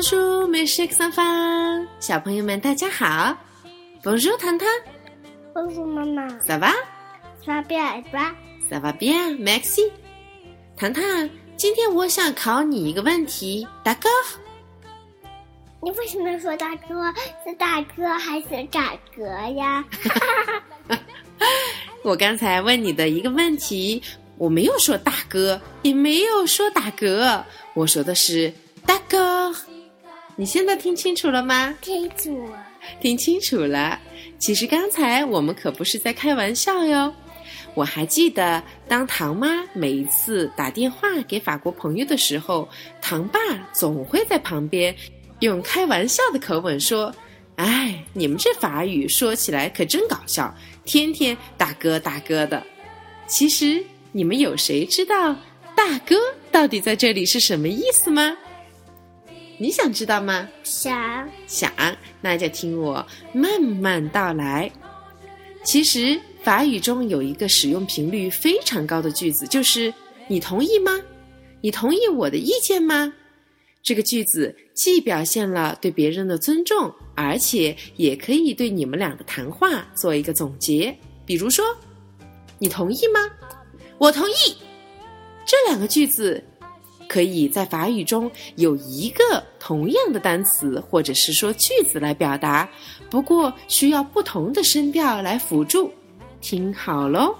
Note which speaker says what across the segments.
Speaker 1: Bonjour, mes chers enfants，小朋友们大家好。Bonjour，糖糖。
Speaker 2: Bonjour，妈妈。
Speaker 1: Ça va?
Speaker 2: Ça va bien, toi?
Speaker 1: Ça va bien, merci。糖糖，今天我想考你一个问题，大哥。
Speaker 2: 你为什么说大哥是大哥还是大哥呀？
Speaker 1: 我刚才问你的一个问题，我没有说大哥，也没有说大哥，我说的是大哥。你现在听清楚了吗？
Speaker 2: 听楚了，
Speaker 1: 听清楚了。其实刚才我们可不是在开玩笑哟。我还记得，当唐妈每一次打电话给法国朋友的时候，唐爸总会在旁边用开玩笑的口吻说：“哎，你们这法语说起来可真搞笑，天天大哥大哥的。”其实你们有谁知道“大哥”到底在这里是什么意思吗？你想知道吗？
Speaker 2: 想
Speaker 1: 想，那就听我慢慢道来。其实法语中有一个使用频率非常高的句子，就是“你同意吗？你同意我的意见吗？”这个句子既表现了对别人的尊重，而且也可以对你们俩的谈话做一个总结。比如说，“你同意吗？”“我同意。”这两个句子。可以在法语中有一个同样的单词或者是说句子来表达，不过需要不同的声调来辅助。听好喽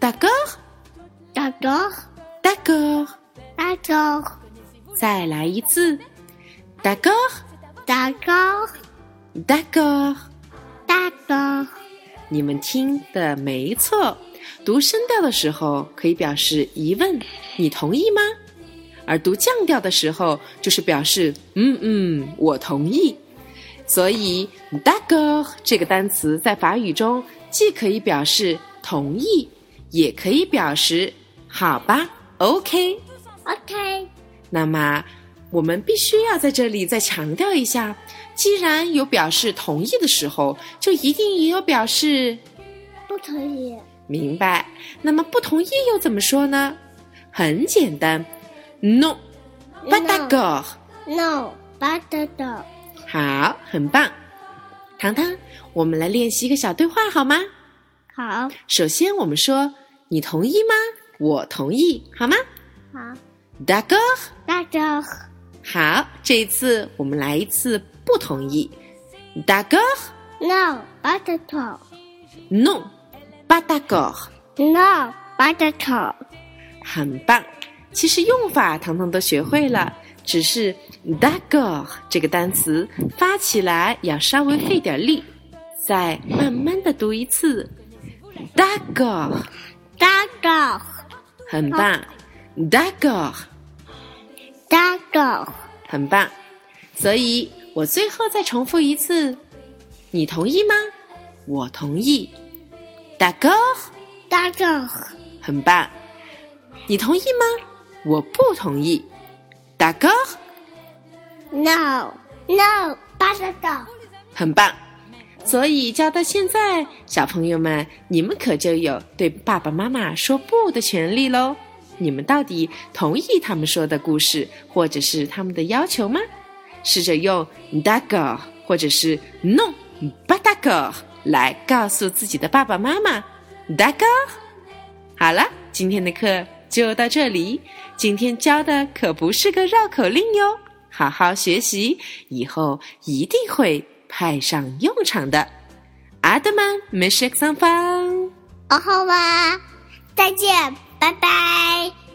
Speaker 2: ，d'accord，d'accord，d'accord，d'accord，
Speaker 1: 再来一次
Speaker 2: ，d'accord，d'accord，d'accord，d'accord。
Speaker 1: 你们听的没错，读声调的时候可以表示疑问，你同意吗？而读降调的时候，就是表示嗯嗯，我同意。所以 d a g o 这个单词在法语中既可以表示同意，也可以表示好吧，OK。
Speaker 2: OK。
Speaker 1: 那么我们必须要在这里再强调一下：既然有表示同意的时候，就一定也有表示
Speaker 2: 不同意。
Speaker 1: 明白？那么不同意又怎么说呢？很简单。No, pas d'accord.
Speaker 2: No, pas d'accord.
Speaker 1: 好，很棒。糖糖，我们来练习一个小对话好吗？
Speaker 2: 好。
Speaker 1: 首先，我们说你同意吗？我同意，好吗？
Speaker 2: 好。
Speaker 1: D'accord.
Speaker 2: D'accord.
Speaker 1: 好，这一次我们来一次不同意。D'accord.
Speaker 2: No, pas d'accord.
Speaker 1: No, pas d'accord.
Speaker 2: No, pas d'accord.
Speaker 1: 很棒。其实用法糖糖都学会了，只是 “d'accord” 这个单词发起来要稍微费点力。再慢慢的读一次
Speaker 2: ，“d'accord”，“d'accord”，
Speaker 1: 很棒
Speaker 2: ，“d'accord”，“d'accord”，
Speaker 1: 很棒。所以我最后再重复一次，你同意吗？我同意
Speaker 2: ，“d'accord”，“d'accord”，
Speaker 1: 很棒。你同意吗？我不同意
Speaker 2: ，d'accord？No，No，不知道。
Speaker 1: 很棒，所以教到现在，小朋友们，你们可就有对爸爸妈妈说不的权利喽。你们到底同意他们说的故事，或者是他们的要求吗？试着用 d'accord 或者是 no，不 d'accord 来告诉自己的爸爸妈妈 d'accord。好了，今天的课。就到这里，今天教的可不是个绕口令哟，好好学习，以后一定会派上用场的。阿德曼，没事上方。
Speaker 2: 哦，好吧，再见，拜拜。